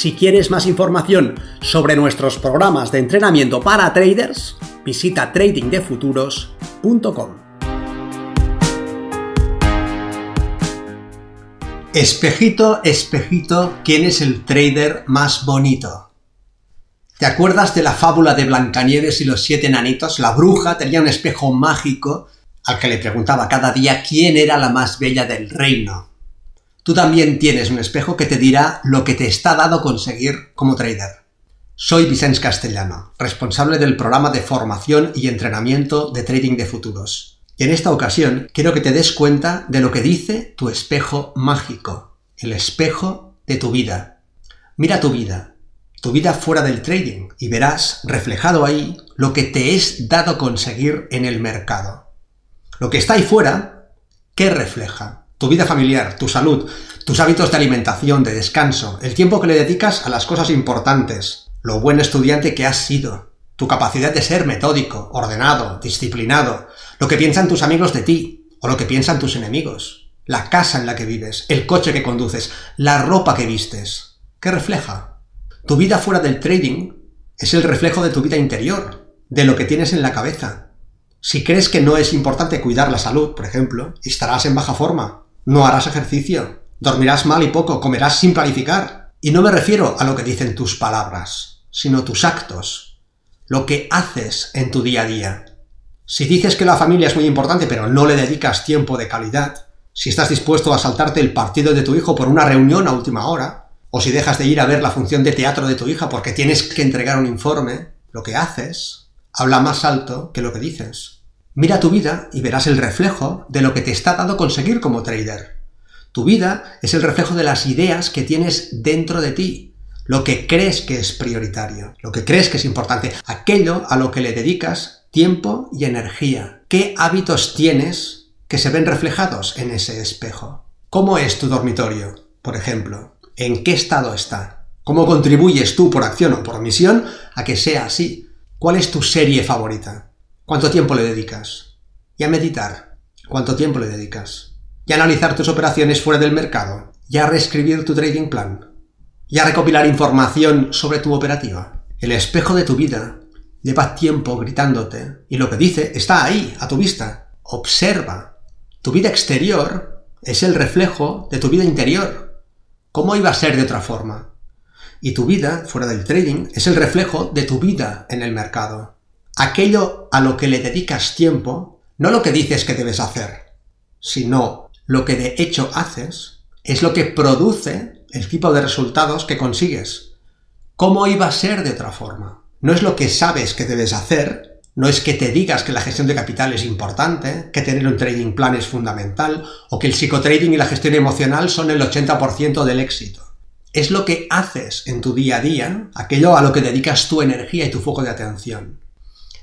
Si quieres más información sobre nuestros programas de entrenamiento para traders, visita tradingdefuturos.com. Espejito, espejito, ¿quién es el trader más bonito? ¿Te acuerdas de la fábula de Blancanieves y los siete enanitos? La bruja tenía un espejo mágico al que le preguntaba cada día quién era la más bella del reino. Tú también tienes un espejo que te dirá lo que te está dado conseguir como trader. Soy Vicente Castellano, responsable del programa de formación y entrenamiento de trading de futuros. Y en esta ocasión quiero que te des cuenta de lo que dice tu espejo mágico, el espejo de tu vida. Mira tu vida, tu vida fuera del trading, y verás reflejado ahí lo que te es dado conseguir en el mercado. Lo que está ahí fuera, ¿qué refleja? Tu vida familiar, tu salud, tus hábitos de alimentación, de descanso, el tiempo que le dedicas a las cosas importantes, lo buen estudiante que has sido, tu capacidad de ser metódico, ordenado, disciplinado, lo que piensan tus amigos de ti o lo que piensan tus enemigos, la casa en la que vives, el coche que conduces, la ropa que vistes. ¿Qué refleja? Tu vida fuera del trading es el reflejo de tu vida interior, de lo que tienes en la cabeza. Si crees que no es importante cuidar la salud, por ejemplo, estarás en baja forma, no harás ejercicio, dormirás mal y poco, comerás sin planificar. Y no me refiero a lo que dicen tus palabras, sino tus actos, lo que haces en tu día a día. Si dices que la familia es muy importante pero no le dedicas tiempo de calidad, si estás dispuesto a saltarte el partido de tu hijo por una reunión a última hora, o si dejas de ir a ver la función de teatro de tu hija porque tienes que entregar un informe, lo que haces habla más alto que lo que dices. Mira tu vida y verás el reflejo de lo que te está dando conseguir como trader. Tu vida es el reflejo de las ideas que tienes dentro de ti, lo que crees que es prioritario, lo que crees que es importante, aquello a lo que le dedicas tiempo y energía. ¿Qué hábitos tienes que se ven reflejados en ese espejo? ¿Cómo es tu dormitorio, por ejemplo? ¿En qué estado está? ¿Cómo contribuyes tú por acción o por omisión a que sea así? ¿Cuál es tu serie favorita? ¿Cuánto tiempo le dedicas? Y a meditar. ¿Cuánto tiempo le dedicas? Y a analizar tus operaciones fuera del mercado. Y a reescribir tu trading plan. Y a recopilar información sobre tu operativa. El espejo de tu vida lleva tiempo gritándote y lo que dice está ahí, a tu vista. Observa. Tu vida exterior es el reflejo de tu vida interior. ¿Cómo iba a ser de otra forma? Y tu vida, fuera del trading, es el reflejo de tu vida en el mercado aquello a lo que le dedicas tiempo, no lo que dices que debes hacer, sino lo que de hecho haces, es lo que produce el tipo de resultados que consigues. ¿Cómo iba a ser de otra forma? No es lo que sabes que debes hacer, no es que te digas que la gestión de capital es importante, que tener un trading plan es fundamental, o que el psicotrading y la gestión emocional son el 80% del éxito. Es lo que haces en tu día a día, aquello a lo que dedicas tu energía y tu foco de atención.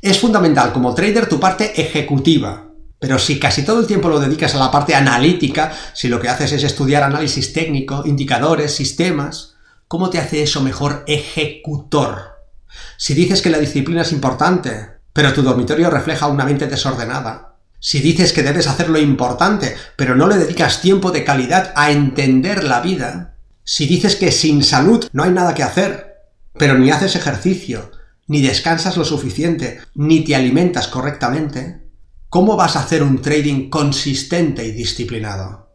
Es fundamental como trader tu parte ejecutiva, pero si casi todo el tiempo lo dedicas a la parte analítica, si lo que haces es estudiar análisis técnico, indicadores, sistemas, ¿cómo te hace eso mejor ejecutor? Si dices que la disciplina es importante, pero tu dormitorio refleja una mente desordenada, si dices que debes hacer lo importante, pero no le dedicas tiempo de calidad a entender la vida, si dices que sin salud no hay nada que hacer, pero ni haces ejercicio, ni descansas lo suficiente, ni te alimentas correctamente, ¿cómo vas a hacer un trading consistente y disciplinado?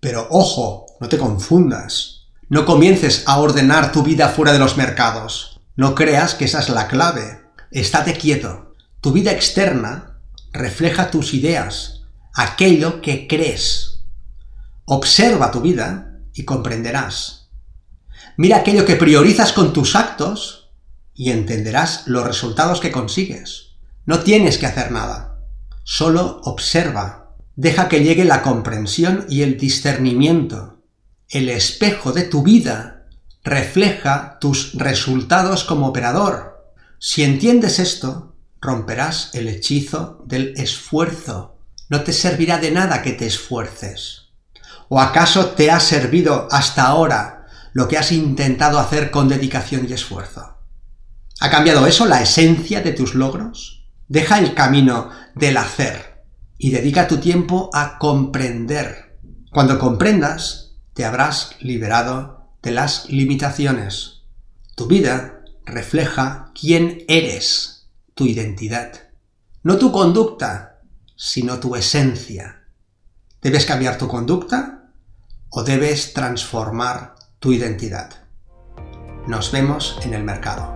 Pero ojo, no te confundas. No comiences a ordenar tu vida fuera de los mercados. No creas que esa es la clave. Estate quieto. Tu vida externa refleja tus ideas, aquello que crees. Observa tu vida y comprenderás. Mira aquello que priorizas con tus actos y entenderás los resultados que consigues. No tienes que hacer nada. Solo observa. Deja que llegue la comprensión y el discernimiento. El espejo de tu vida refleja tus resultados como operador. Si entiendes esto, romperás el hechizo del esfuerzo. No te servirá de nada que te esfuerces. ¿O acaso te ha servido hasta ahora lo que has intentado hacer con dedicación y esfuerzo? ¿Ha cambiado eso la esencia de tus logros? Deja el camino del hacer y dedica tu tiempo a comprender. Cuando comprendas, te habrás liberado de las limitaciones. Tu vida refleja quién eres, tu identidad. No tu conducta, sino tu esencia. ¿Debes cambiar tu conducta o debes transformar tu identidad? Nos vemos en el mercado.